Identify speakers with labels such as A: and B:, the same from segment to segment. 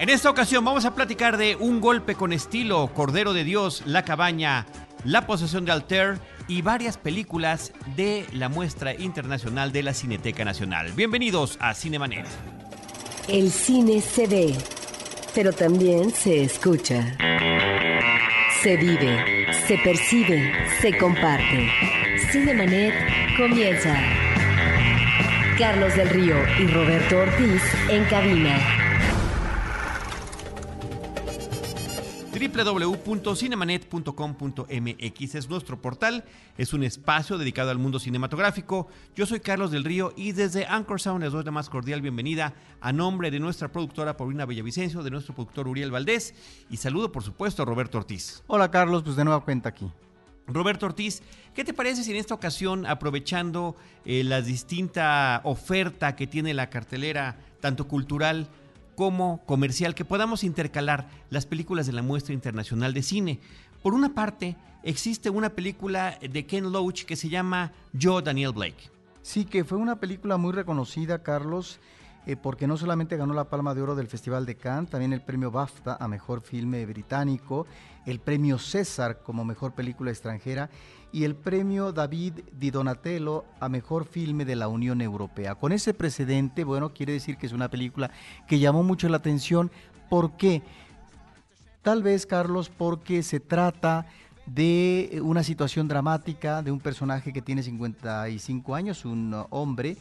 A: En esta ocasión vamos a platicar de Un golpe con estilo, Cordero de Dios, La cabaña, La posesión de Alter y varias películas de la muestra internacional de la Cineteca Nacional. Bienvenidos a Cinemanet.
B: El cine se ve, pero también se escucha. Se vive, se percibe, se comparte. Cinemanet comienza. Carlos del Río y Roberto Ortiz en cabina.
A: www.cinemanet.com.mx es nuestro portal, es un espacio dedicado al mundo cinematográfico. Yo soy Carlos del Río y desde Anchor Sound les doy la más cordial bienvenida a nombre de nuestra productora Paulina Bellavicencio, de nuestro productor Uriel Valdés y saludo por supuesto a Roberto Ortiz.
C: Hola Carlos, pues de nueva cuenta aquí.
A: Roberto Ortiz, ¿qué te parece si en esta ocasión, aprovechando eh, la distinta oferta que tiene la cartelera, tanto cultural como comercial, que podamos intercalar las películas de la muestra internacional de cine? Por una parte, existe una película de Ken Loach que se llama Yo, Daniel Blake.
C: Sí, que fue una película muy reconocida, Carlos, eh, porque no solamente ganó la Palma de Oro del Festival de Cannes, también el premio BAFTA a Mejor Filme Británico, el premio César como Mejor Película Extranjera y el premio David Di Donatello a Mejor Filme de la Unión Europea. Con ese precedente, bueno, quiere decir que es una película que llamó mucho la atención. ¿Por qué? Tal vez, Carlos, porque se trata de una situación dramática de un personaje que tiene 55 años, un hombre,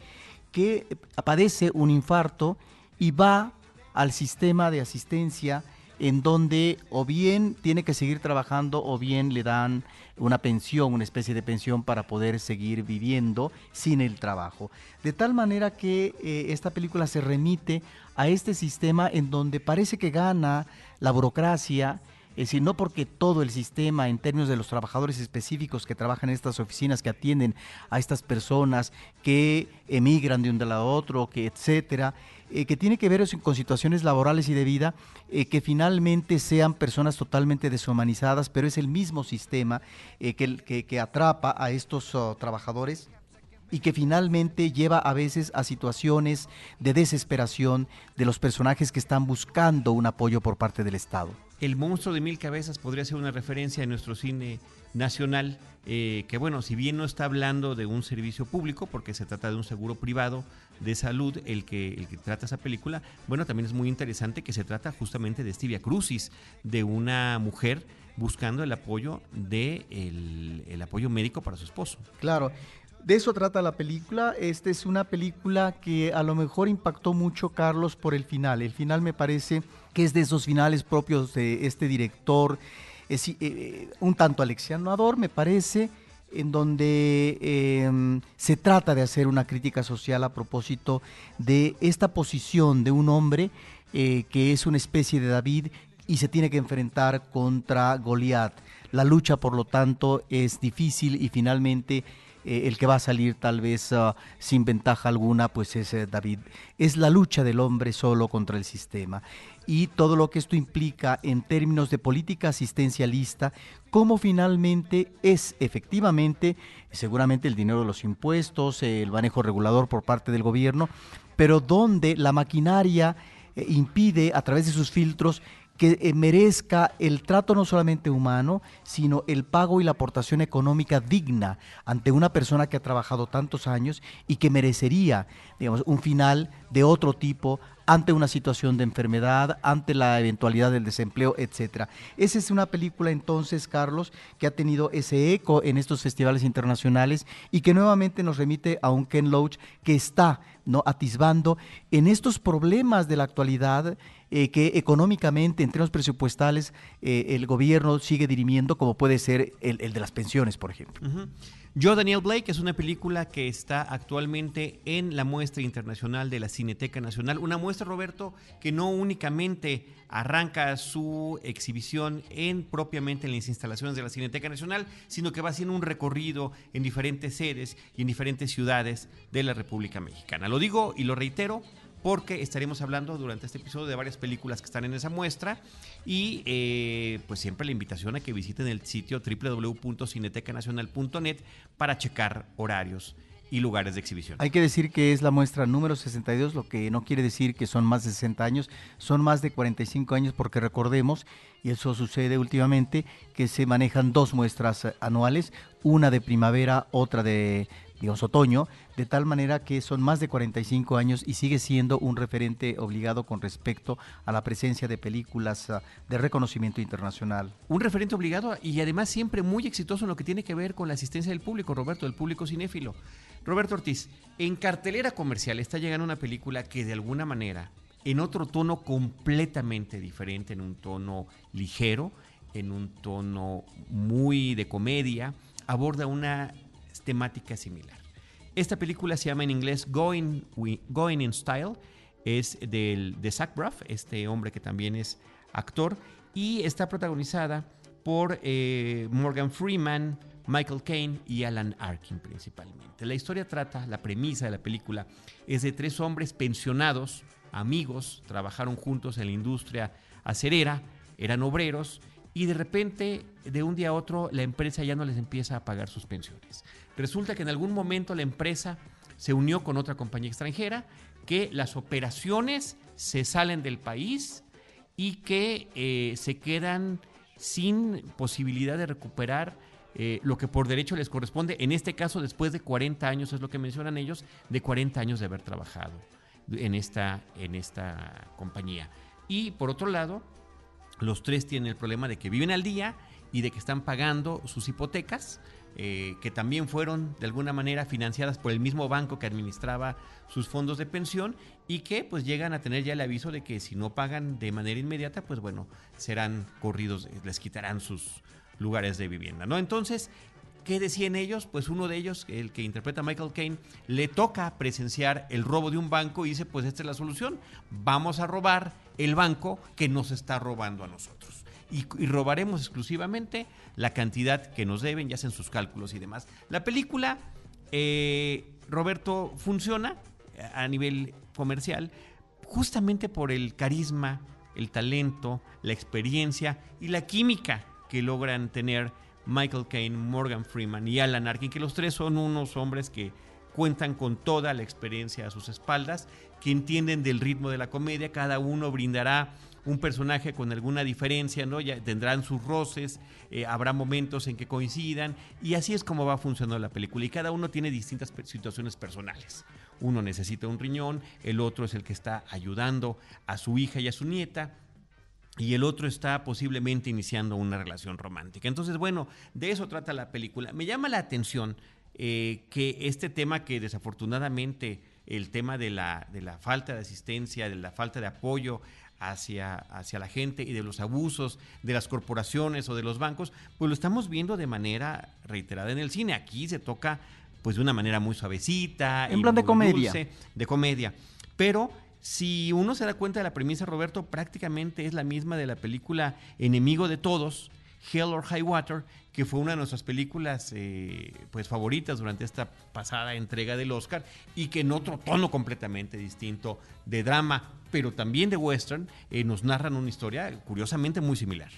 C: que padece un infarto y va al sistema de asistencia en donde o bien tiene que seguir trabajando o bien le dan una pensión, una especie de pensión para poder seguir viviendo sin el trabajo. De tal manera que eh, esta película se remite a este sistema en donde parece que gana la burocracia, es decir, no porque todo el sistema en términos de los trabajadores específicos que trabajan en estas oficinas, que atienden a estas personas, que emigran de un lado a otro, que etcétera, eh, que tiene que ver con situaciones laborales y de vida, eh, que finalmente sean personas totalmente deshumanizadas, pero es el mismo sistema eh, que, que, atrapa a estos oh, trabajadores y que finalmente lleva a veces a situaciones de desesperación de los personajes que están buscando un apoyo por parte del Estado.
A: El monstruo de mil cabezas podría ser una referencia en nuestro cine nacional, eh, que bueno, si bien no está hablando de un servicio público, porque se trata de un seguro privado de salud el que, el que trata esa película, bueno, también es muy interesante que se trata justamente de Stevia Crucis, de una mujer buscando el apoyo de el apoyo médico para su esposo.
C: Claro, de eso trata la película. Esta es una película que a lo mejor impactó mucho Carlos por el final. El final me parece que es de esos finales propios de este director, es, eh, eh, un tanto alexianador, me parece, en donde em, se trata de hacer una crítica social a propósito de esta posición de un hombre eh, que es una especie de David y se tiene que enfrentar contra Goliat. La lucha, por lo tanto, es difícil y finalmente el que va a salir tal vez ah, sin ventaja alguna, pues es David. Es la lucha del hombre solo contra el sistema. Y todo lo que esto implica en términos de política asistencialista, cómo finalmente es efectivamente, seguramente el dinero de los impuestos, el manejo regulador por parte del gobierno, pero donde la maquinaria eh, impide a través de sus filtros que eh, merezca el trato no solamente humano, sino el pago y la aportación económica digna ante una persona que ha trabajado tantos años y que merecería, digamos, un final de otro tipo ante una situación de enfermedad, ante la eventualidad del desempleo, etcétera. Esa es una película entonces, Carlos, que ha tenido ese eco en estos festivales internacionales y que nuevamente nos remite a un Ken Loach que está ¿no? atisbando en estos problemas de la actualidad eh, que económicamente, en términos presupuestales, eh, el gobierno sigue dirimiendo, como puede ser el, de las pensiones, por ejemplo.
A: Yo, Daniel Blake, es una película que está actualmente en la muestra internacional de la Cineteca Nacional. Una muestra, Roberto, que no únicamente arranca su exhibición en propiamente en las instalaciones de la Cineteca Nacional, sino que va haciendo un recorrido en diferentes sedes y en diferentes ciudades de la República Mexicana. Digo y lo reitero porque estaremos hablando durante este episodio de varias películas que están en esa muestra y eh, pues siempre la invitación a que visiten el sitio www.cinetecanacional.net para checar horarios y lugares de exhibición.
C: Hay que decir que es la muestra número 62, lo que no quiere decir que son más de 60 años, son más de 45 años porque recordemos, y eso sucede últimamente, que se manejan dos muestras anuales, una de primavera, otra de digamos, otoño, de tal manera que son más de 45 años y sigue siendo un referente obligado con respecto a la presencia de películas ah, de reconocimiento internacional.
A: Un referente obligado y además siempre muy exitoso en lo que tiene que ver con la asistencia del público, Roberto, del público cinéfilo. Roberto Ortiz, en cartelera comercial está llegando una película que de alguna manera, en otro tono completamente diferente, en un tono ligero, en un tono muy de comedia, aborda una temática similar. Esta película se llama en inglés Going, in Style, es del, de Zach Braff, este hombre que también es actor, y está protagonizada por eh, Morgan Freeman, Michael Caine y Alan Arkin principalmente. La historia trata, la premisa de la película es de tres hombres pensionados, amigos, trabajaron juntos en la industria acerera, eran obreros y de repente, de un día a otro, la empresa ya no les empieza a pagar sus pensiones. Resulta que en algún momento la empresa se unió con otra compañía extranjera, que las operaciones se salen del país y que eh, se quedan sin posibilidad de recuperar eh, lo que por derecho les corresponde, en este caso después de 40 años, es lo que mencionan ellos, de 40 años de haber trabajado en esta, en esta compañía. Y por otro lado, los tres tienen el problema de que viven al día y de que están pagando sus hipotecas, eh, que también fueron de alguna manera financiadas por el mismo banco que administraba sus fondos de pensión y que pues llegan a tener ya el aviso de que si no pagan de manera inmediata, pues bueno, serán corridos, les quitarán sus lugares de vivienda, ¿no? Entonces, ¿Qué decían ellos? Pues uno de ellos, el que interpreta a Michael Caine, le toca presenciar el robo de un banco y dice, pues esta es la solución, vamos a robar el banco que nos está robando a nosotros. Y, robaremos exclusivamente la cantidad que nos deben, ya hacen sus cálculos y demás. La película, eh, Roberto, funciona a nivel comercial justamente por el carisma, el talento, la experiencia y la química que logran tener Michael Caine, Morgan Freeman y Alan Arkin, que los tres son unos hombres que cuentan con toda la experiencia a sus espaldas, que entienden del ritmo de la comedia, cada uno brindará un personaje con alguna diferencia, ¿no? Ya tendrán sus roces, eh, habrá momentos en que coincidan y así es como va funcionando la película y cada uno tiene distintas situaciones personales. Uno necesita un riñón, el otro es el que está ayudando a su hija y a su nieta, y el otro está posiblemente iniciando una relación romántica. Entonces, bueno, de eso trata la película. Me llama la atención eh, que este tema que desafortunadamente, el tema de la, de la falta de asistencia, de la falta de apoyo hacia, hacia la gente y de los abusos de las corporaciones o de los bancos, pues lo estamos viendo de manera reiterada en el cine. Aquí se toca pues de una manera muy suavecita.
C: En plan de comedia.
A: de comedia. Pero si uno se da cuenta de la premisa, Roberto, prácticamente es la misma de la película Enemigo de Todos, Hell or High Water, que fue una de nuestras películas eh, pues favoritas durante esta pasada entrega del Oscar y que en otro tono completamente distinto de drama, pero también de western, eh, nos narran una historia curiosamente muy similar.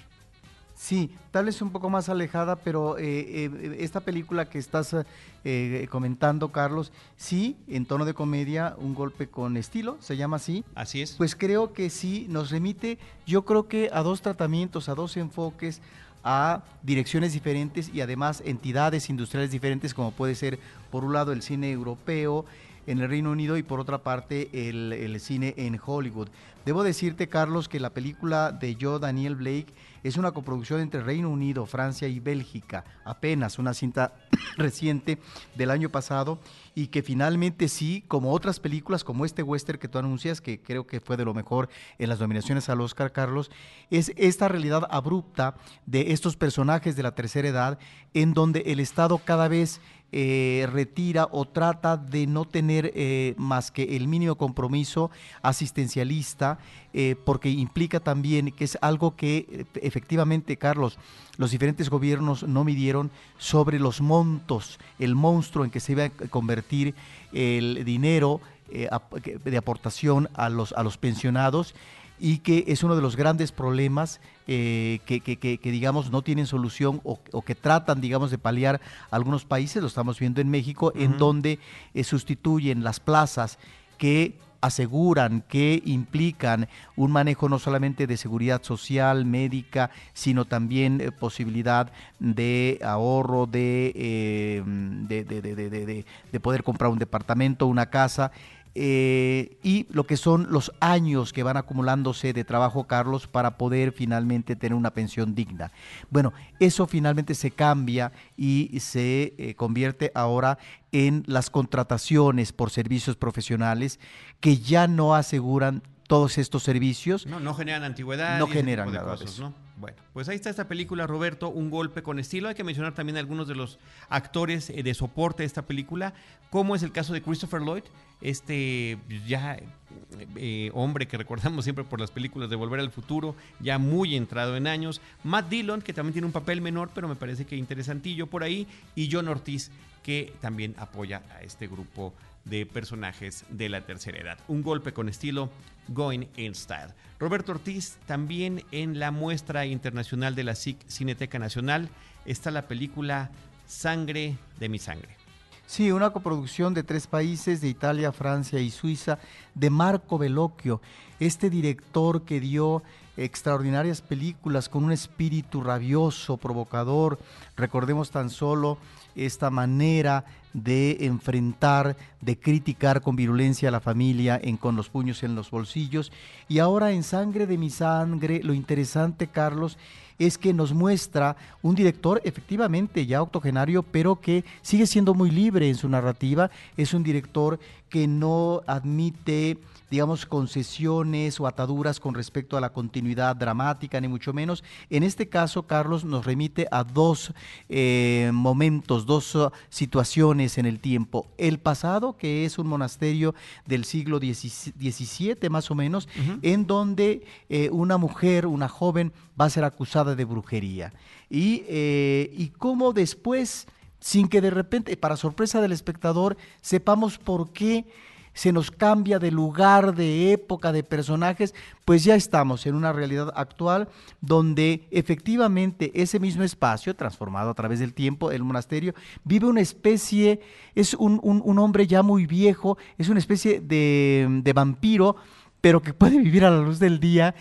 C: Sí, tal vez un poco más alejada, pero eh, eh, esta película que estás eh, comentando, Carlos, sí, en tono de comedia, un golpe con estilo, se llama así.
A: Así es.
C: Pues creo que sí, nos remite, yo creo que a dos tratamientos, a dos enfoques, a direcciones diferentes y además entidades industriales diferentes, como puede ser, por un lado, el cine europeo, en el Reino Unido y por otra parte el, el, cine en Hollywood. Debo decirte, Carlos, que la película de Joe Daniel Blake es una coproducción entre Reino Unido, Francia y Bélgica, apenas una cinta reciente del año pasado y que finalmente sí, como otras películas, como este western que tú anuncias, que creo que fue de lo mejor en las nominaciones al Oscar, Carlos, es esta realidad abrupta de estos personajes de la tercera edad en donde el Estado cada vez eh, retira o trata de no tener eh, más que el mínimo compromiso asistencialista, eh, porque implica también que es algo que efectivamente, Carlos, los diferentes gobiernos no midieron sobre los montos, el monstruo en que se iba a convertir el dinero de aportación a los, a los pensionados y que es uno de los grandes problemas eh, que, digamos, no tienen solución o, que tratan, digamos, de paliar algunos países, lo estamos viendo en México, en donde eh, sustituyen las plazas que aseguran que implican un manejo no solamente de seguridad social, médica, sino también eh, posibilidad de ahorro, de, de, de, de, poder comprar un departamento, una casa. Eh, y lo que son los años que van acumulándose de trabajo, Carlos, para poder finalmente tener una pensión digna. Bueno, eso finalmente se cambia y se eh, convierte ahora en las contrataciones por servicios profesionales que ya no aseguran todos estos servicios.
A: No, no generan antigüedad.
C: No generan nada
A: Bueno, pues ahí está esta película, Roberto, Un golpe con estilo. Hay que mencionar también algunos de los actores eh, de soporte de esta película, como es el caso de Christopher Lloyd, este ya eh, hombre que recordamos siempre por las películas de Volver al Futuro, ya muy entrado en años. Matt Dillon, que también tiene un papel menor, pero me parece que interesantillo por ahí. Y John Ortiz, que también apoya a este grupo de personajes de la tercera edad. Un golpe con estilo Going in Style. Roberto Ortiz, también en la muestra internacional de la Cineteca Nacional está la película Sangre de mi sangre.
C: Sí, una coproducción de tres países, de Italia, Francia y Suiza, de Marco Bellocchio, este director que dio extraordinarias películas con un espíritu rabioso, provocador. Recordemos tan solo esta manera de enfrentar, de criticar con virulencia a la familia en con los puños en los bolsillos. Y ahora en Sangre de mi sangre, lo interesante, Carlos, es que nos muestra un director efectivamente ya octogenario, pero que sigue siendo muy libre en su narrativa. Es un director que no admite digamos, concesiones o ataduras con respecto a la continuidad dramática, ni mucho menos. En este caso, Carlos nos remite a dos eh, momentos, dos uh, situaciones en el tiempo. El pasado, que es un monasterio del siglo XVII más o menos, en donde eh, una mujer, una joven, va a ser acusada de brujería. Y, eh, y cómo después, sin que de repente, para sorpresa del espectador, sepamos por qué se nos cambia de lugar, de época, de personajes, pues ya estamos en una realidad actual donde efectivamente ese mismo espacio, transformado a través del tiempo, el monasterio, vive una especie, es un, hombre ya muy viejo, es una especie de, vampiro, pero que puede vivir a la luz del día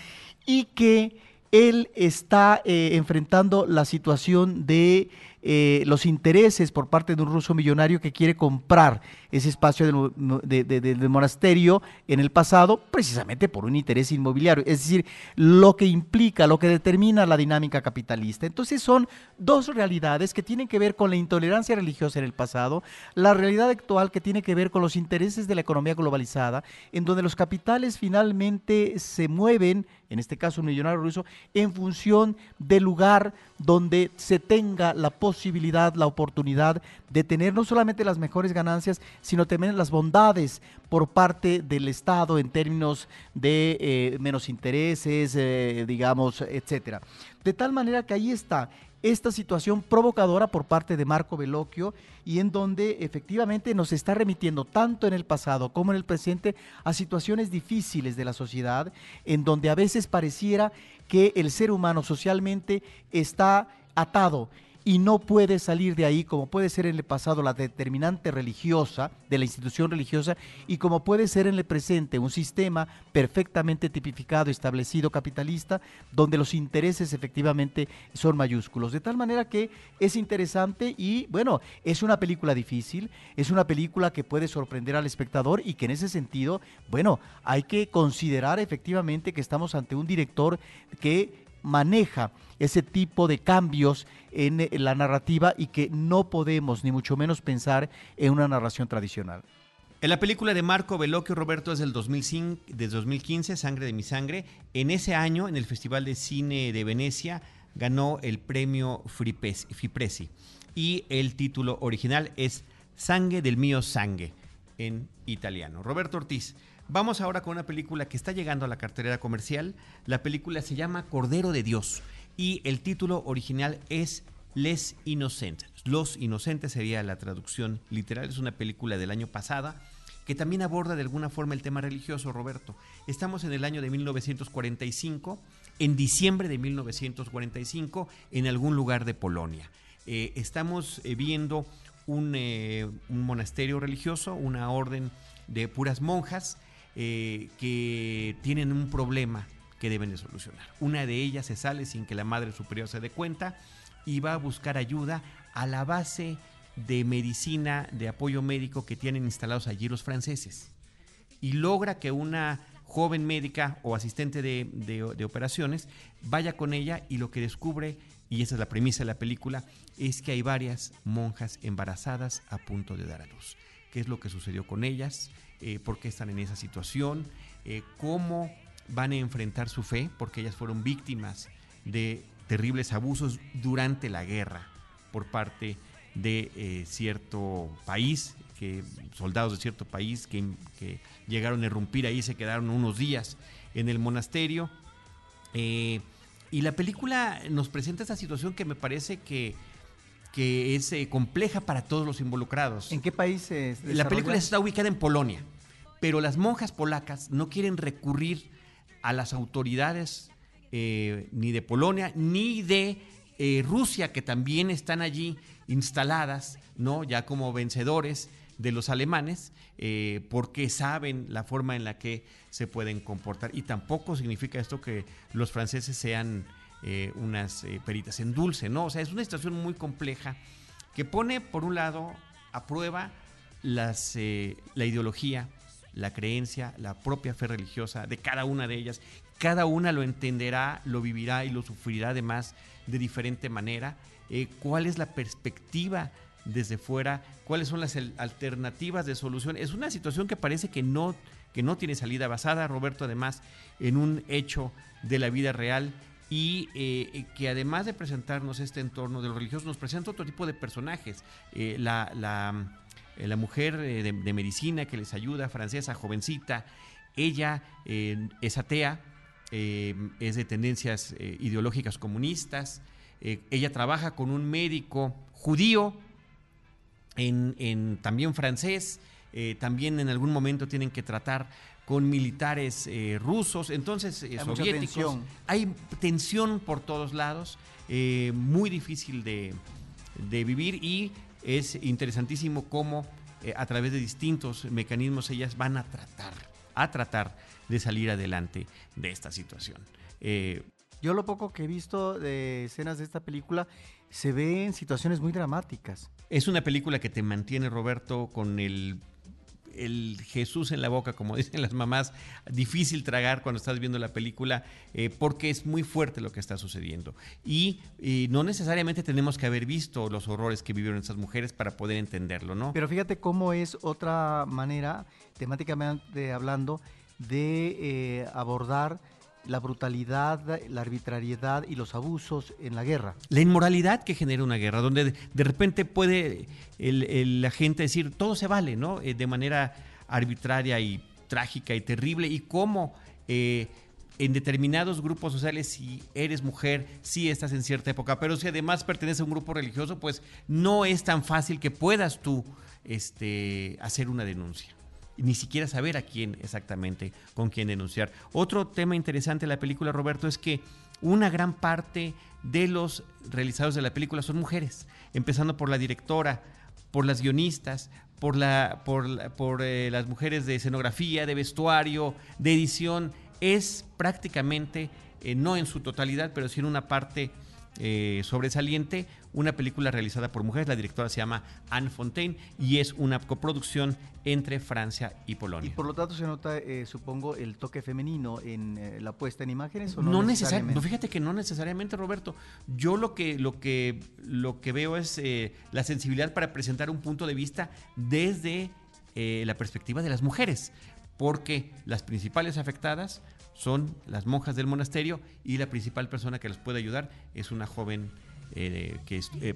C: y que él está eh, enfrentando la situación de eh, los intereses por parte de un ruso millonario que quiere comprar ese espacio del, monasterio en el pasado precisamente por un interés inmobiliario, es decir, lo que implica, lo que determina la dinámica capitalista. Entonces son dos realidades que tienen que ver con la intolerancia religiosa en el pasado, la realidad actual que tiene que ver con los intereses de la economía globalizada, en donde los capitales finalmente se mueven, en este caso millonario ruso, en función del lugar donde se tenga la posibilidad, la oportunidad de tener no solamente las mejores ganancias, sino también las bondades por parte del Estado en términos de eh, menos intereses, eh, digamos, etcétera. De tal manera que ahí está esta situación provocadora por parte de Marco Veloquio y en donde efectivamente nos está remitiendo tanto en el pasado como en el presente a situaciones difíciles de la sociedad, en donde a veces pareciera que el ser humano socialmente está atado y no puede salir de ahí como puede ser en el pasado la determinante religiosa de la institución religiosa y como puede ser en el presente un sistema perfectamente tipificado, establecido, capitalista, donde los intereses efectivamente son mayúsculos. De tal manera que es interesante y bueno, es una película difícil, es una película que puede sorprender al espectador y que en ese sentido, bueno, hay que considerar efectivamente que estamos ante un director que maneja ese tipo de cambios en, la narrativa y que no podemos ni mucho menos pensar en una narración tradicional.
A: En la película de Marco Bellocchio Roberto es del 2005, 2015, Sangre de mi sangre. En ese año, en el Festival de Cine de Venecia, ganó el premio Fipresi. Y el título original es Sangue del mío sangue en italiano. Roberto Ortiz, Vamos ahora con una película que está llegando a la cartelera comercial. La película se llama Cordero de Dios y el título original es Les Inocentes. Los Inocentes sería la traducción literal. Es una película del año pasada que también aborda de alguna forma el tema religioso, Roberto. Estamos en el año de 1945, en diciembre de 1945, en algún lugar de Polonia. Eh, estamos eh, viendo eh, un, monasterio religioso, una orden de puras monjas que tienen un problema que deben de solucionar. Una de ellas se sale sin que la Madre Superior se dé cuenta y va a buscar ayuda a la base de medicina, de apoyo médico que tienen instalados allí los franceses. Y logra que una joven médica o asistente de, operaciones vaya con ella y lo que descubre, y esa es la premisa de la película, es que hay varias monjas embarazadas a punto de dar a luz. ¿Qué es lo que sucedió con ellas? Eh, ¿Por qué están en esa situación? Eh, ¿Cómo van a enfrentar su fe? Porque ellas fueron víctimas de terribles abusos durante la guerra por parte de eh, cierto país, que soldados de cierto país que, llegaron a irrumpir ahí, se quedaron unos días en el monasterio. Y la película nos presenta esa situación que me parece que, que es eh, compleja para todos los involucrados.
C: ¿En qué país es?
A: La película está ubicada en Polonia, pero las monjas polacas no quieren recurrir a las autoridades ni de Polonia ni de Rusia, que también están allí instaladas, ¿no? Ya como vencedores de los alemanes, eh, porque saben la forma en la que se pueden comportar. Y tampoco significa esto que los franceses sean eh, unas eh, peritas en dulce, ¿no? O sea, es una situación muy compleja que pone, por un lado, a prueba las, la ideología, la creencia, la propia fe religiosa de cada una de ellas. Cada una lo entenderá, lo vivirá y lo sufrirá además de diferente manera. Eh, cuál es la perspectiva desde fuera, cuáles son las alternativas de solución. Es una situación que parece que no, que no tiene salida basada, Roberto, además, en un hecho de la vida real y eh, que además de presentarnos este entorno de los religiosos, nos presenta otro tipo de personajes. Eh, la, la, mujer de, medicina que les ayuda, francesa, jovencita, ella es atea, es de tendencias ideológicas comunistas, eh, ella trabaja con un médico judío, en, también francés, eh, también en algún momento tienen que tratar con militares eh, rusos, entonces hay soviéticos. Hay tensión por todos lados, muy difícil de, de, vivir y es interesantísimo cómo a través de distintos mecanismos ellas van a tratar, a tratar de salir adelante de esta situación.
C: Yo lo poco que he visto de escenas de esta película se ve en situaciones muy dramáticas.
A: Es una película que te mantiene, Roberto, con el, el Jesús en la boca, como dicen las mamás. Difícil tragar cuando estás viendo la película eh, porque es muy fuerte lo que está sucediendo. Y, no necesariamente tenemos que haber visto los horrores que vivieron esas mujeres para poder entenderlo, ¿no?
C: Pero fíjate cómo es otra manera, temáticamente hablando, de eh, abordar la brutalidad, la arbitrariedad y los abusos en la guerra.
A: La inmoralidad que genera una guerra, donde de, repente puede la gente decir todo se vale, ¿no? Eh, de manera arbitraria y trágica y terrible, y cómo eh, en determinados grupos sociales, si eres mujer, si estás en cierta época, pero si además perteneces a un grupo religioso, pues no es tan fácil que puedas tú este, hacer una denuncia ni siquiera saber a quién exactamente, con quién denunciar. Otro tema interesante de la película, Roberto, es que una gran parte de los realizadores de la película son mujeres, empezando por la directora, por las guionistas, por eh, las mujeres de escenografía, de vestuario, de edición. Es prácticamente, eh, no en su totalidad, pero sí en una parte eh, sobresaliente, una película realizada por mujeres. La directora se llama Anne Fontaine y es una coproducción entre Francia y Polonia.
C: Y por lo tanto se nota, eh, supongo, el toque femenino en eh, la puesta en imágenes o
A: no, no necesariamente. fíjate que no necesariamente, Roberto. Yo lo que, lo que, lo que veo es la sensibilidad para presentar un punto de vista desde la perspectiva de las mujeres, porque las principales afectadas son las monjas del monasterio y la principal persona que les puede ayudar es una joven eh, que es, eh,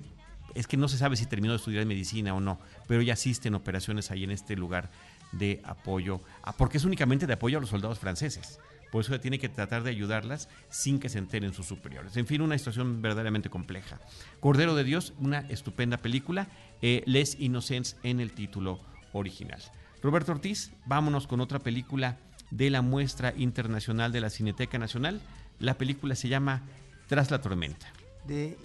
A: es, que no se sabe si terminó de estudiar medicina o no, pero ella asiste en operaciones ahí en este lugar de apoyo, porque es únicamente de apoyo a los soldados franceses. Por eso tiene que tratar de ayudarlas sin que se enteren sus superiores. En fin, una situación verdaderamente compleja. Cordero de Dios, una estupenda película, eh, Les Innocents en el título original. Roberto Ortiz, vámonos con otra película de la muestra internacional de la Cineteca Nacional. La película se llama Tras la tormenta.
C: De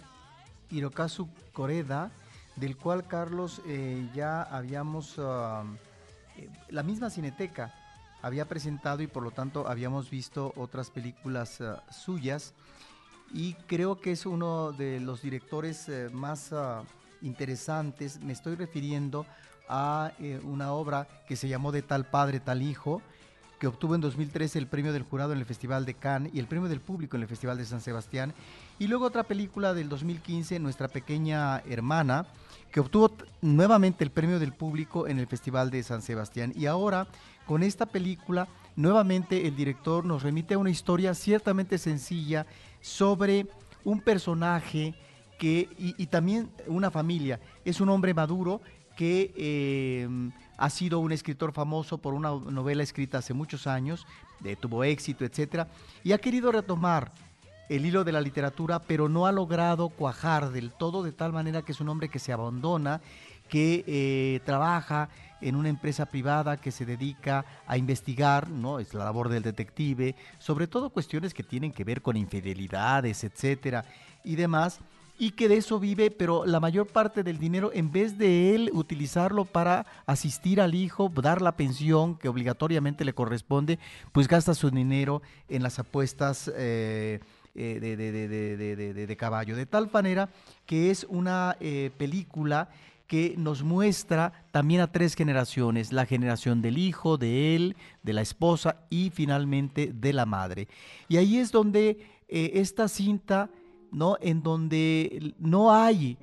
C: Hirokazu Koreda, del cual Carlos eh, ya habíamos, ah, eh, la misma Cineteca había presentado y por lo tanto habíamos visto otras películas ah, suyas y creo que es uno de los directores eh, más ah, interesantes. Me estoy refiriendo a una obra que se llamó De tal padre, tal hijo, que obtuvo en 2013 el premio del jurado en el Festival de Cannes y el premio del público en el Festival de San Sebastián. Y luego otra película del 2015, Nuestra pequeña hermana, que obtuvo nuevamente el premio del público en el Festival de San Sebastián. Y ahora, con esta película, nuevamente el director nos remite a una historia ciertamente sencilla sobre un personaje que, y, también una familia. Es un hombre maduro que eh, ha sido un escritor famoso por una novela escrita hace muchos años, tuvo éxito, etcétera, y ha querido retomar el hilo de la literatura, pero no ha logrado cuajar del todo de tal manera que es un hombre que se abandona, que eh, trabaja en una empresa privada que se dedica a investigar, ¿no? Es la labor del detective, sobre todo cuestiones que tienen que ver con infidelidades, etcétera, y demás y que de eso vive, pero la mayor parte del dinero, en vez de él utilizarlo para asistir al hijo, dar la pensión que obligatoriamente le corresponde, pues gasta su dinero en las apuestas eh, eh, de, caballo. De tal manera que es una eh, película que nos muestra también a tres generaciones, la generación del hijo, de él, de la esposa y finalmente de la madre. Y ahí es donde esta cinta ¿no? En donde no hay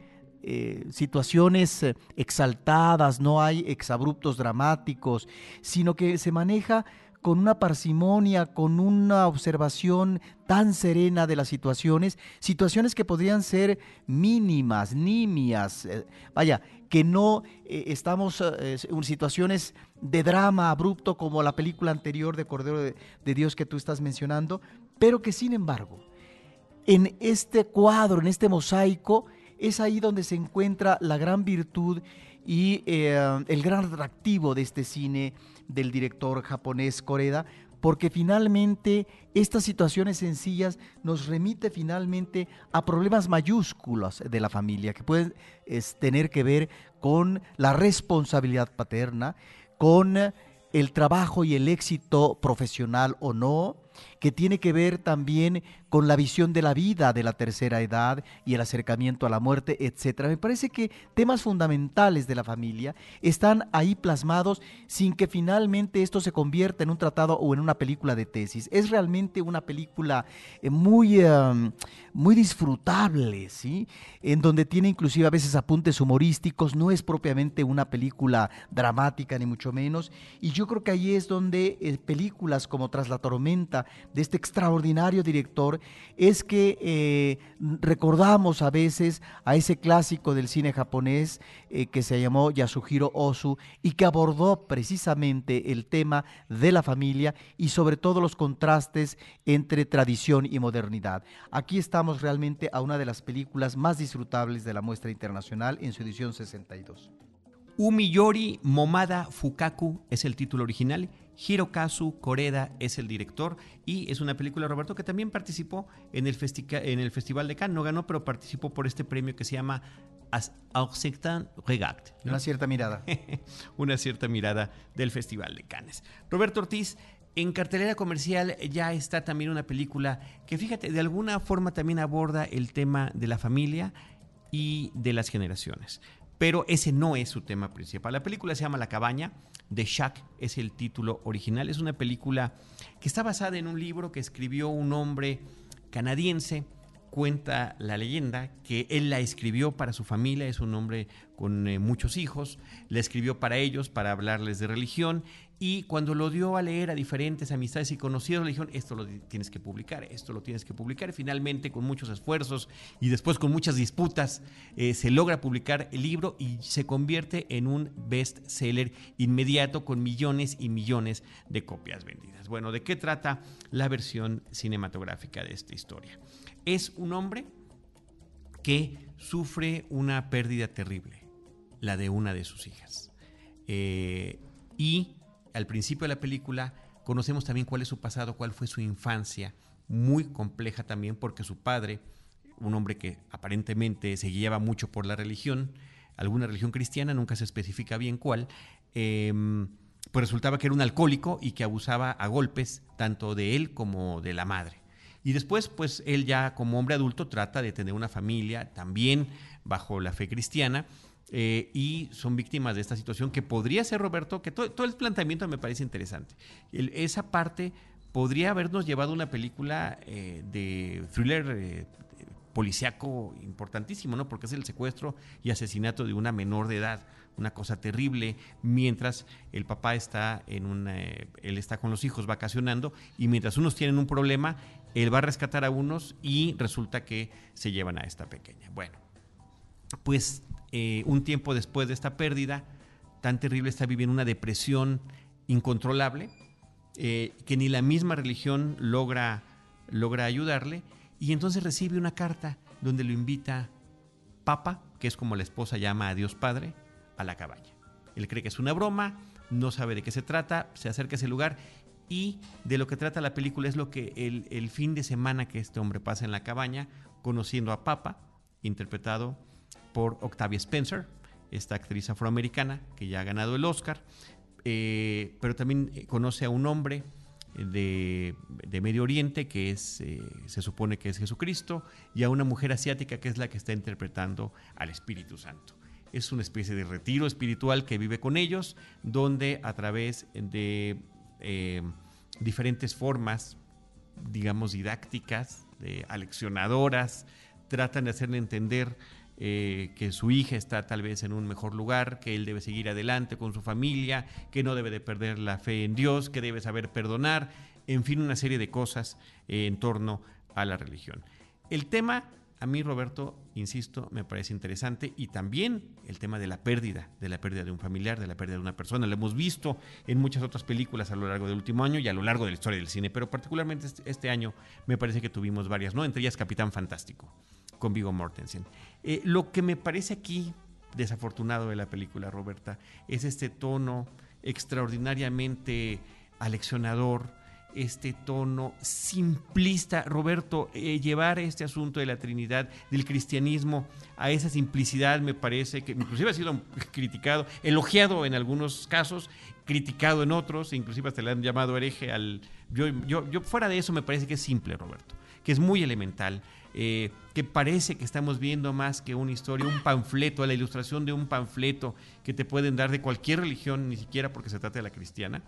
C: eh, situaciones eh, exaltadas, no hay exabruptos dramáticos, sino que se maneja con una parsimonia, con una observación tan serena de las situaciones, situaciones que podrían ser mínimas, nimias, eh, vaya, que no estamos en situaciones de drama abrupto como la película anterior de Cordero de Dios que tú estás mencionando, pero que sin embargo en este cuadro, en este mosaico, es ahí donde se encuentra la gran virtud y eh, el gran atractivo de este cine del director japonés Koreda, porque finalmente estas situaciones sencillas nos remite finalmente a problemas mayúsculos de la familia, que pueden tener que ver con la responsabilidad paterna, con el trabajo y el éxito profesional o no, que tiene que ver también con la visión de la vida de la tercera edad y el acercamiento a la muerte, etcétera. Me parece que temas fundamentales de la familia están ahí plasmados sin que finalmente esto se convierta en un tratado o en una película de tesis. Es realmente una película eh, muy, em, muy disfrutable, ¿sí? En donde tiene inclusive a veces apuntes humorísticos, no es propiamente una película dramática ni mucho menos. Y yo creo que ahí es donde eh, películas como Tras la tormenta de este extraordinario director es que eh, recordamos a veces a ese clásico del cine japonés eh, que se llamó Yasuhiro Ozu y que abordó precisamente el tema de la familia y sobre todo los contrastes entre tradición y modernidad. Aquí estamos realmente a una de las películas más disfrutables de la muestra internacional en su edición 62.
A: Umiyori Momada Fukaku es el título original Hirokazu Koreda es el director y es una película, Roberto, que también participó en el, en el Festival de Cannes. No ganó, pero participó por este premio que se llama As Regard.
C: Una cierta mirada.
A: una cierta mirada del Festival de Cannes. Roberto Ortiz, en cartelera comercial ya está también una película que, fíjate, de alguna forma también aborda el tema de la familia y de las generaciones. Pero ese no es su tema principal. La película se llama La Cabaña The Shack es el título original. Es una película que está basada en un libro que escribió un hombre canadiense. Cuenta la leyenda que él la escribió para su familia, es un hombre con eh, muchos hijos, la escribió para ellos, para hablarles de religión, y cuando lo dio a leer a diferentes amistades y conocidos, le dijeron, esto lo tienes que publicar, esto lo tienes que publicar. Finalmente, con muchos esfuerzos y después con muchas disputas, eh, se logra publicar el libro y se convierte en un bestseller inmediato con millones y millones de copias vendidas. Bueno, ¿de qué trata la versión cinematográfica de esta historia? Es un hombre que sufre una pérdida terrible, la de una de sus hijas. Eh, Y al principio de la película conocemos también cuál es su pasado, cuál fue su infancia, muy compleja también porque su padre, un hombre que aparentemente se guiaba mucho por la religión, alguna religión cristiana, nunca se especifica bien cuál, em, pues resultaba que era un alcohólico y que abusaba a golpes tanto de él como de la madre. Y después, pues él ya como hombre adulto trata de tener una familia también bajo la fe cristiana eh, y son víctimas de esta situación que podría ser, Roberto, que todo, el planteamiento me parece interesante. esa parte podría habernos llevado una película eh, de thriller eh, policiaco importantísimo, ¿no? Porque es el secuestro y asesinato de una menor de edad, una cosa terrible, mientras el papá está en un, eh, él está con los hijos vacacionando y mientras unos tienen un problema, él va a rescatar a unos y resulta que se llevan a esta pequeña. Bueno, pues eh, un tiempo después de esta pérdida tan terrible está viviendo una depresión incontrolable eh, que ni la misma religión logra, logra ayudarle y entonces recibe una carta donde lo invita Papa, que es como la esposa llama a Dios Padre, a la cabaña. Él cree que es una broma, no sabe de qué se trata, se acerca a ese lugar y de lo que trata la película es lo que el, fin de semana que este hombre pasa en la cabaña, conociendo a Papa, interpretado por Octavia Spencer, esta actriz afroamericana que ya ha ganado el Oscar, eh, pero también eh, conoce a un hombre de, Medio Oriente, que es, eh, se supone que es Jesucristo, y a una mujer asiática que es la que está interpretando al Espíritu Santo. Es una especie de retiro espiritual que vive con ellos, donde a través de diferentes formas, digamos, didácticas, de aleccionadoras, tratan de hacerle entender eh, que su hija está tal vez en un mejor lugar, que él debe seguir adelante con su familia, que no debe de perder la fe en Dios, que debe saber perdonar, en fin, una serie de cosas eh, en torno a la religión. El tema, a mí Roberto, insisto, me parece interesante y también el tema de la pérdida, de la pérdida de un familiar, de la pérdida de una persona. Lo hemos visto en muchas otras películas a lo largo del último año y a lo largo de la historia del cine, pero particularmente este, este año me parece que tuvimos varias, ¿no? Entre ellas Capitán Fantástico con Vigo Mortensen. Eh, lo que me parece aquí desafortunado de la película, Roberta, es este tono extraordinariamente aleccionador, este tono simplista, Roberto, eh, llevar este asunto de la Trinidad, del cristianismo, a esa simplicidad me parece que inclusive ha sido criticado, elogiado en algunos casos, criticado en otros, inclusive hasta le han llamado hereje al... Yo, yo, yo fuera de eso me parece que es simple, Roberto, que es muy elemental. Eh, que parece que estamos viendo más que una historia, un panfleto, la ilustración de un panfleto que te pueden dar de cualquier religión, ni siquiera porque se trata de la cristiana.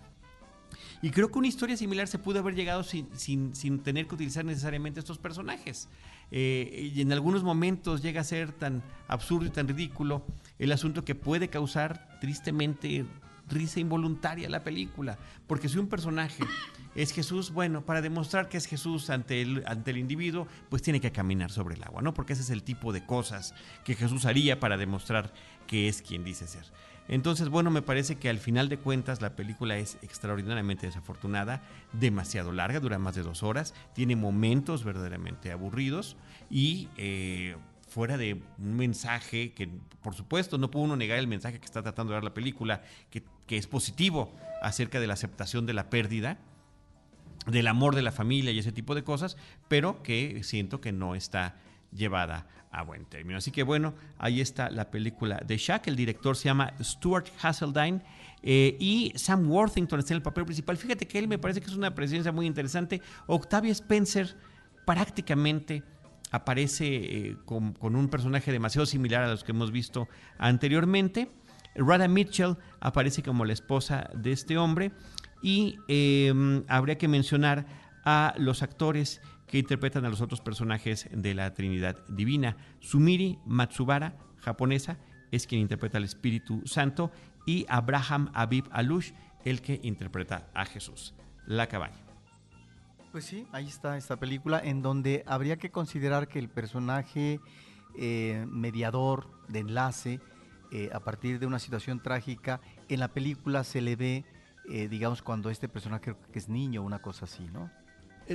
A: Y creo que una historia similar se pudo haber llegado sin, sin, tener que utilizar necesariamente estos personajes. Eh, y en algunos momentos llega a ser tan absurdo y tan ridículo el asunto que puede causar tristemente risa involuntaria la película. Porque si un personaje es Jesús, bueno, para demostrar que es Jesús ante el, ante el individuo, pues tiene que caminar sobre el agua, ¿no? Porque ese es el tipo de cosas que Jesús haría para demostrar que es quien dice ser. Entonces, bueno, me parece que al final de cuentas la película es extraordinariamente desafortunada, demasiado larga, dura más de dos horas, tiene momentos verdaderamente aburridos y eh, fuera de un mensaje que, por supuesto, no puede uno negar el mensaje que está tratando de dar la película, que que es positivo acerca de la aceptación de la pérdida, del amor de la familia y ese tipo de cosas, pero que siento que no está llevada a buen término. Así que bueno, ahí está la película de Shaq. El director se llama Stuart Hasseldine eh, y Sam Worthington está en el papel principal. Fíjate que él me parece que es una presencia muy interesante. Octavia Spencer prácticamente aparece eh, con, un personaje demasiado similar a los que hemos visto anteriormente. Rada Mitchell aparece como la esposa de este hombre y em, habría que mencionar a los actores que interpretan a los otros personajes de la Trinidad Divina. Sumiri Matsubara, japonesa, es quien interpreta al Espíritu Santo y Abraham Abib Alush, el que interpreta a Jesús. La cabaña.
C: Pues sí, ahí está esta película en donde habría que considerar que el personaje eh, mediador de enlace eh, a partir de una situación trágica, en la película se le ve, eh, digamos, cuando este personaje que es niño, una cosa así, ¿no?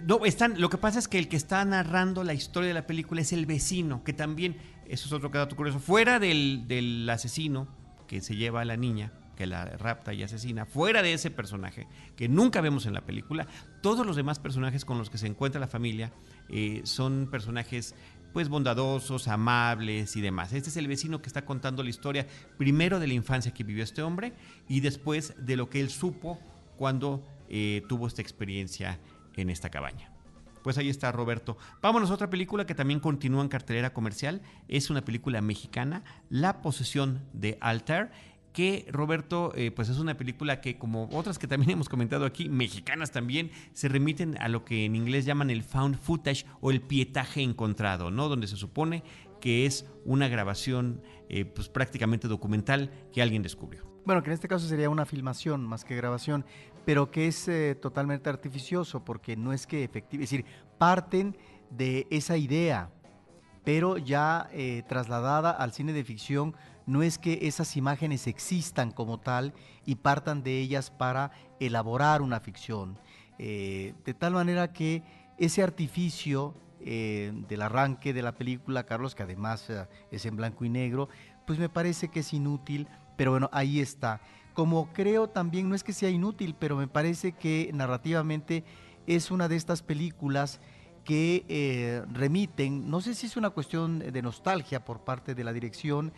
A: No, están, lo que pasa es que el que está narrando la historia de la película es el vecino, que también, eso es otro dato curioso, fuera del, del asesino que se lleva a la niña, que la rapta y asesina, fuera de ese personaje que nunca vemos en la película, todos los demás personajes con los que se encuentra la familia eh, son personajes pues bondadosos, amables y demás. Este es el vecino que está contando la historia primero de la infancia que vivió este hombre y después de lo que él supo cuando eh, tuvo esta experiencia en esta cabaña. Pues ahí está Roberto. Vámonos a otra película que también continúa en cartelera comercial. Es una película mexicana, La posesión de Altar que Roberto, eh, pues es una película que como otras que también hemos comentado aquí, mexicanas también, se remiten a lo que en inglés llaman el found footage o el pietaje encontrado, ¿no? Donde se supone que es una grabación eh, pues prácticamente documental que alguien descubrió.
C: Bueno, que en este caso sería una filmación más que grabación, pero que es eh, totalmente artificioso porque no es que efectivamente, es decir, parten de esa idea, pero ya trasladada al cine de ficción no es que esas imágenes existan como tal y partan de ellas para elaborar una ficción. Eh, de tal manera que ese artificio eh, del arranque de la película, Carlos, que además eh, es en blanco y negro, pues me parece que es inútil, pero bueno, ahí está. Como creo también, no es que sea inútil, pero me parece que narrativamente es una de estas películas que remiten, no sé si es una cuestión de nostalgia por parte de la dirección,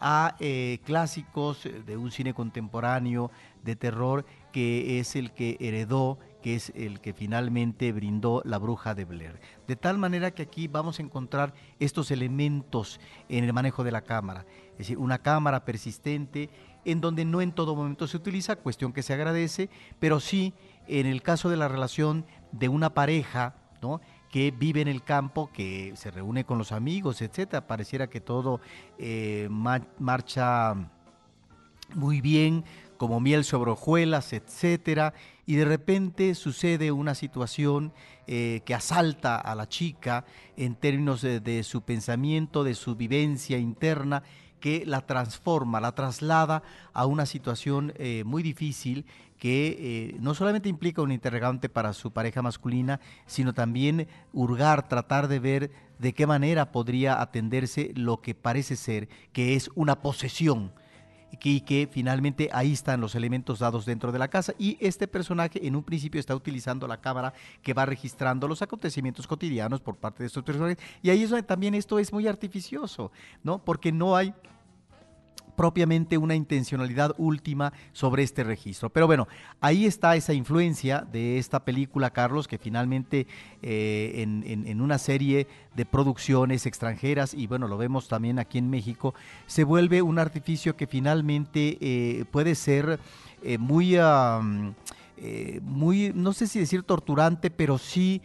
C: a eh, clásicos de un cine contemporáneo de terror que es el que heredó, que es el que finalmente brindó La Bruja de Blair. De tal manera que aquí vamos a encontrar estos elementos en el manejo de la cámara, es decir, una cámara persistente en donde no en todo momento se utiliza, cuestión que se agradece, pero sí en el caso de la relación de una pareja, ¿no? Que vive en el campo, que se reúne con los amigos, etcétera. Pareciera que todo eh, marcha muy bien, como miel sobre hojuelas, etcétera, y de repente sucede una situación eh, que asalta a la chica en términos de, su pensamiento, de su vivencia interna, que la transforma, la traslada a una situación eh, muy difícil que eh, no solamente implica un interrogante para su pareja masculina, sino también hurgar, tratar de ver de qué manera podría atenderse lo que parece ser que es una posesión y que, finalmente ahí están los elementos dados dentro de la casa y este personaje en un principio está utilizando la cámara que va registrando los acontecimientos cotidianos por parte de estos personajes y ahí es donde también esto es muy artificioso, ¿no? Porque no hay propiamente una intencionalidad última sobre este registro. Pero bueno, ahí está esa influencia de esta película, Carlos, que finalmente eh, en, una serie de producciones extranjeras, y bueno, lo vemos también aquí en México, se vuelve un artificio que finalmente eh, puede ser eh, muy, muy, no sé si decir torturante, pero sí...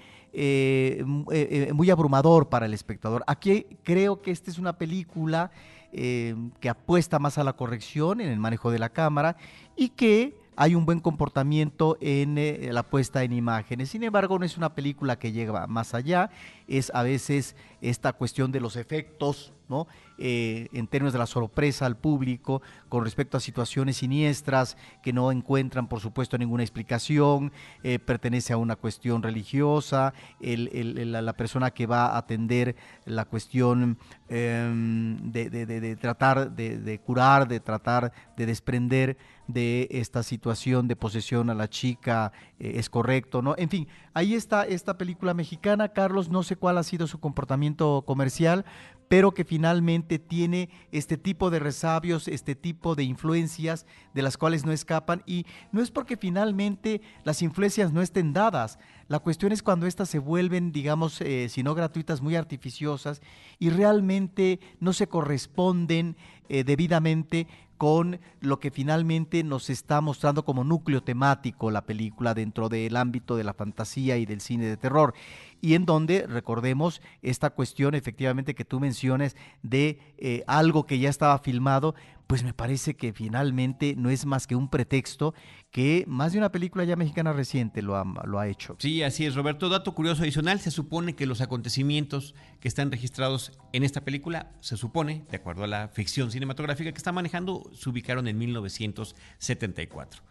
C: muy abrumador para el espectador. Aquí creo que esta es una película Em, que apuesta más a la corrección en el manejo de la cámara y que hay un buen comportamiento en eh, la puesta en imágenes. Sin embargo, no es una película que llega más allá, es a veces esta cuestión de los efectos ¿no? Eh, en términos de la sorpresa al público con respecto a situaciones siniestras que no encuentran, por supuesto, ninguna explicación, eh, pertenece a una cuestión religiosa, la, persona que va a atender la cuestión em, de, tratar de, curar, de tratar de desprender de esta situación de posesión a la chica eh, es correcto, ¿no? En fin, ahí está esta película mexicana, Carlos, no sé cuál ha sido su comportamiento comercial, pero que finalmente tiene este tipo de resabios, este tipo de influencias de las cuales no escapan y no es porque finalmente las influencias no estén dadas, la cuestión es cuando éstas se vuelven, digamos, eh, si no gratuitas, muy artificiosas y realmente no se corresponden eh, debidamente con lo que finalmente nos está mostrando como núcleo temático la película dentro del ámbito de la fantasía y del cine de terror. Y en donde, recordemos, esta cuestión efectivamente que tú menciones de eh, algo que ya estaba filmado, pues me parece que finalmente no es más que un pretexto que más de una película ya mexicana reciente lo ha, lo ha hecho.
A: Sí, así es, Roberto. Dato curioso adicional, se supone que los acontecimientos que están registrados en esta película, se supone, de acuerdo a la ficción cinematográfica que está manejando, se ubicaron en 1974.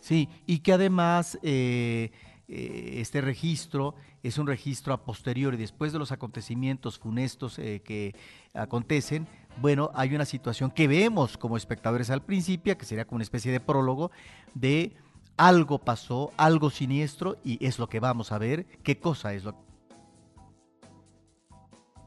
C: Sí, y que además... Eh, eh, este registro es un registro a posteriori, después de los acontecimientos funestos eh, que acontecen, bueno, hay una situación que vemos como espectadores al principio, que sería como una especie de prólogo de algo pasó, algo siniestro, y es lo que vamos a ver, qué cosa es lo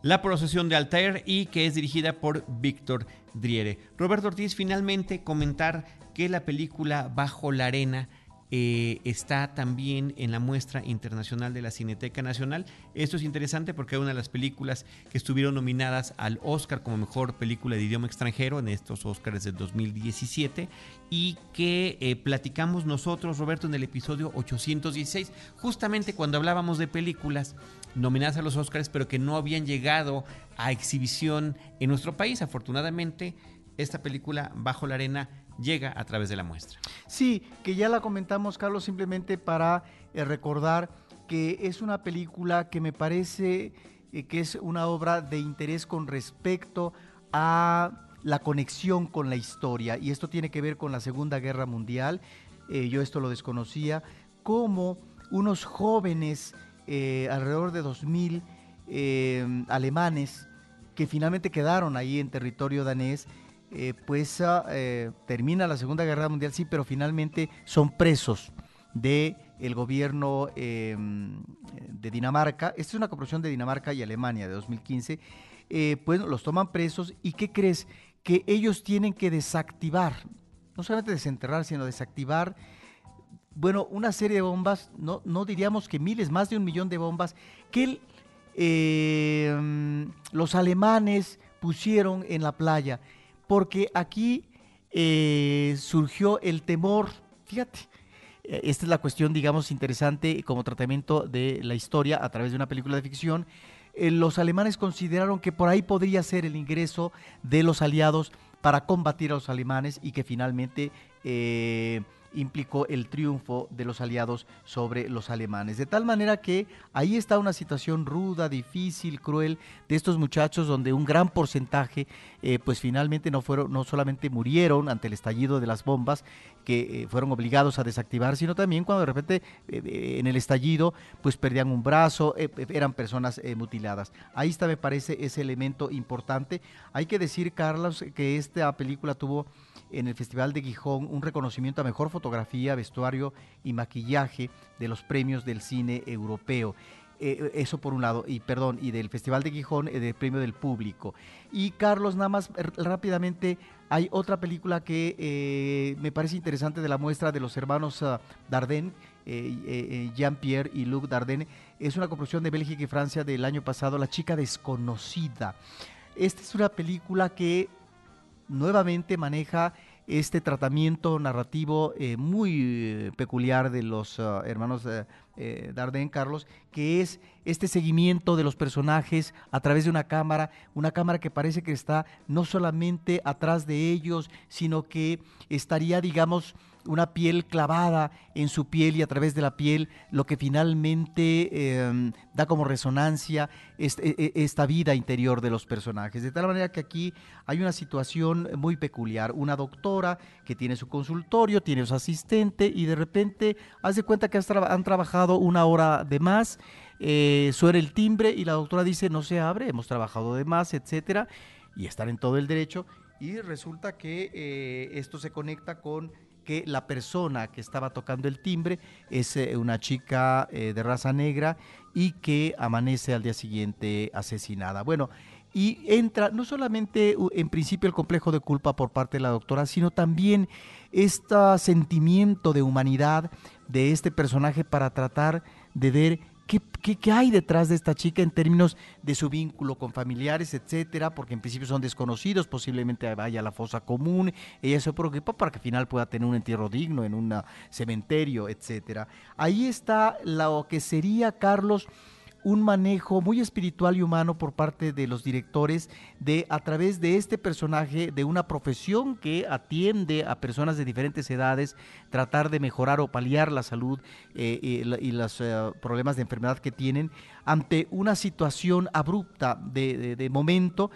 A: la procesión de Altair y que es dirigida por Víctor Driere. Roberto Ortiz, finalmente comentar que la película Bajo la Arena eh, está también en la muestra internacional de la Cineteca Nacional. Esto es interesante porque es una de las películas que estuvieron nominadas al Oscar como mejor película de idioma extranjero en estos Oscars del 2017 y que eh, platicamos nosotros, Roberto, en el episodio 816, justamente cuando hablábamos de películas nominadas a los Oscars, pero que no habían llegado a exhibición en nuestro país. Afortunadamente, esta película Bajo la Arena llega a través de la muestra.
C: Sí, que ya la comentamos, Carlos, simplemente para eh, recordar que es una película que me parece eh, que es una obra de interés con respecto a la conexión con la historia, y esto tiene que ver con la Segunda Guerra Mundial, eh, yo esto lo desconocía, como unos jóvenes, alrededor de 2.000 alemanes, que finalmente quedaron ahí en territorio danés, eh, pues ah, eh, termina la Segunda Guerra Mundial, sí, pero finalmente son presos del el gobierno em, de Dinamarca. Esta es una cooperación de Dinamarca y Alemania de 2015. Eh, pues los toman presos y ¿qué crees? Que ellos tienen que desactivar, no solamente desenterrar, sino desactivar, bueno, una serie de bombas, no, no diríamos que miles, más de un millón de bombas, que em, los alemanes pusieron en la playa porque aquí eh, surgió el temor, fíjate, eh, esta es la cuestión, digamos, interesante como tratamiento de la historia a través de una película de ficción. Eh, los alemanes consideraron que por ahí podría ser el ingreso de los aliados para combatir a los alemanes y que finalmente implicó el triunfo de los aliados sobre los alemanes. De tal manera que ahí está una situación ruda, difícil, cruel de estos muchachos donde un gran porcentaje eh, pues finalmente no fueron no solamente murieron ante el estallido de las bombas que eh, fueron obligados a desactivar, sino también cuando de repente eh, en el estallido pues perdían un brazo, eran personas mutiladas. Ahí está me parece ese elemento importante. Hay que decir Carlos que esta película tuvo en el Festival de Gijón un reconocimiento a mejor fotografía, vestuario y maquillaje de los premios del cine europeo. Eh, eso por un lado, y perdón, y del Festival de Gijón, eh, del premio del público. Y Carlos, nada más rápidamente, hay otra película que eh, me parece interesante de la muestra de los hermanos uh, Dardenne, Jean-Pierre y Luc Dardenne. Es una coproducción de Bélgica y Francia del año pasado, La chica desconocida. Esta es una película que nuevamente maneja este tratamiento narrativo eh, muy eh, peculiar de los ah, hermanos eh, Dardenne Carlos, que es este seguimiento de los personajes a través de una cámara, una cámara que parece que está no solamente atrás de ellos, sino que estaría, digamos, una piel clavada en su piel y a través de la piel lo que finalmente em, da como resonancia e, e, esta vida interior de los personajes. De tal manera que aquí hay una situación muy peculiar. Una doctora que tiene su consultorio, tiene su asistente y de repente hace cuenta que han trabajado una hora de más. Eh, suena el timbre y la doctora dice no se abre, hemos trabajado de más, etcétera, y están en todo el derecho. Y resulta que eh, esto se conecta con que la persona que estaba tocando el timbre es eh, una chica eh, de raza negra y que amanece al día siguiente asesinada. Bueno, y entra no solamente en principio el complejo de culpa por parte de la doctora, sino también este sentimiento de humanidad de este personaje para tratar de ver ¿Qué, hay detrás de esta chica en términos de su vínculo con familiares, etcétera? Porque en principio son desconocidos, posiblemente vaya a la fosa común. Ella se preocupa para que al final pueda tener un entierro digno en un cementerio, etcétera. Ahí está lo que sería, Carlos, un manejo muy espiritual y humano por parte de los directores de a través de este personaje de una profesión que atiende a personas de diferentes edades tratar de mejorar o paliar la salud eh, y, los eh, problemas de enfermedad que tienen ante una situación abrupta de momento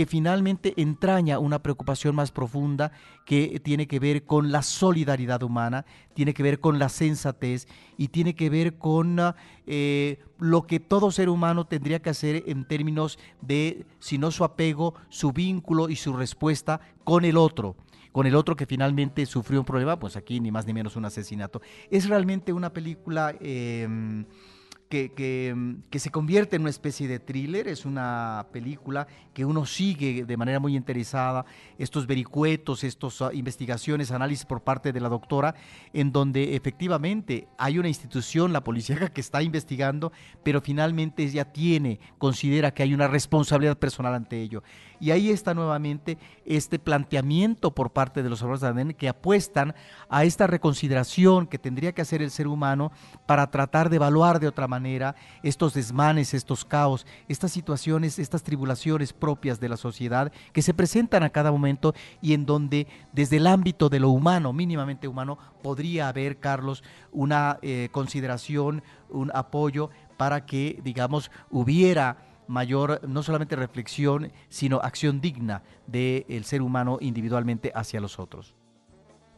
C: que finalmente entraña una preocupación más profunda que tiene que ver con la solidaridad humana, tiene que ver con la sensatez y tiene que ver con eh, lo que todo ser humano tendría que hacer en términos de, si no su apego, su vínculo y su respuesta con el otro con el otro que finalmente sufrió un problema, pues aquí ni más ni menos un asesinato. Es realmente una película... Em, que, que, se convierte en una especie de thriller, es una película que uno sigue de manera muy interesada, estos vericuetos, estas ah, investigaciones, análisis por parte de la doctora, en donde efectivamente hay una institución, la policía, que está investigando, pero finalmente ella tiene, considera que hay una responsabilidad personal ante ello. Y ahí está nuevamente este planteamiento por parte de los obreros de ADN que apuestan a esta reconsideración que tendría que hacer el ser humano para tratar de evaluar de otra manera estos desmanes, estos caos, estas situaciones, estas tribulaciones propias de la sociedad que se presentan a cada momento y en donde desde el ámbito de lo humano, mínimamente humano, podría haber, Carlos, una eh, consideración, un apoyo para que, digamos, hubiera mayor no solamente reflexión, sino acción digna del ser humano individualmente hacia los otros.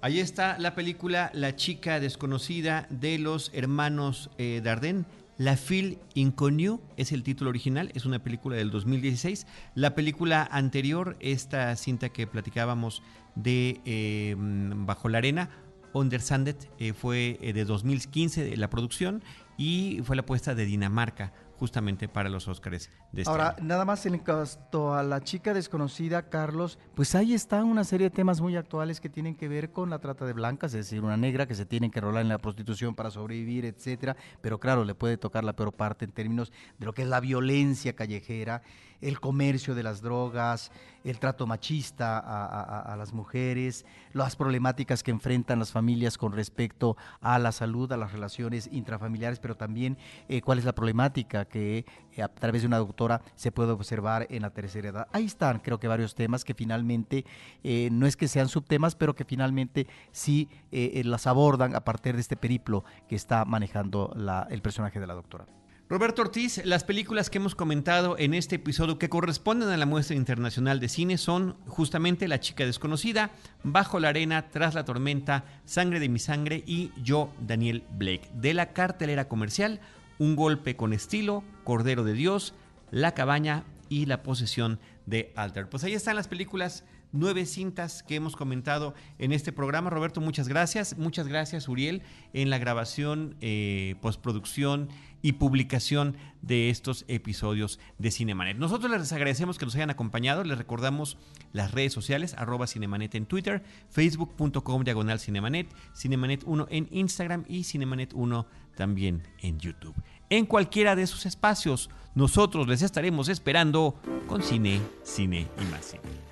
A: Ahí está la película La chica desconocida de los hermanos eh, Dardenne. La Fille Inconnue es el título original, es una película del 2016. La película anterior, esta cinta que platicábamos de eh, Bajo la Arena, Under Sandet, eh, fue de 2015 de la producción y fue la apuesta de Dinamarca justamente para los Óscares de este
C: Ahora, nada más en cuanto a la chica desconocida, Carlos, pues ahí están una serie de temas muy actuales que tienen que ver con la trata de blancas, es decir, una negra que se tiene que rolar en la prostitución para sobrevivir, etcétera, pero claro, le puede tocar la peor parte en términos de lo que es la violencia callejera el comercio de las drogas, el trato machista a, las mujeres, las problemáticas que enfrentan las familias con respecto a la salud, a las relaciones intrafamiliares, pero también eh, cuál es la problemática que eh, a través de una doctora se puede observar en la tercera edad. Ahí están, creo que varios temas que finalmente eh, no es que sean subtemas, pero que finalmente sí las abordan a partir de este periplo que está manejando el personaje de la doctora.
A: Roberto Ortiz, las películas que hemos comentado en este episodio que corresponden a la muestra internacional de cine son justamente La chica desconocida, Bajo la arena, Tras la tormenta, Sangre de mi sangre y Yo, Daniel Blake. De la cartelera comercial, Un golpe con estilo, Cordero de Dios, La cabaña y La posesión de Alter. Pues ahí están las películas nueve cintas que hemos comentado en este programa. Roberto, muchas gracias. Muchas gracias, Uriel, en la grabación, eh, postproducción y publicación de estos episodios de Cinemanet. Nosotros les agradecemos que nos hayan acompañado. Les recordamos las redes sociales, arroba Cinemanet en Twitter, facebook.com diagonal Cinemanet, Cinemanet 1 en Instagram y Cinemanet 1 también en YouTube. En cualquiera de esos espacios, nosotros les estaremos esperando con cine, cine y más cine.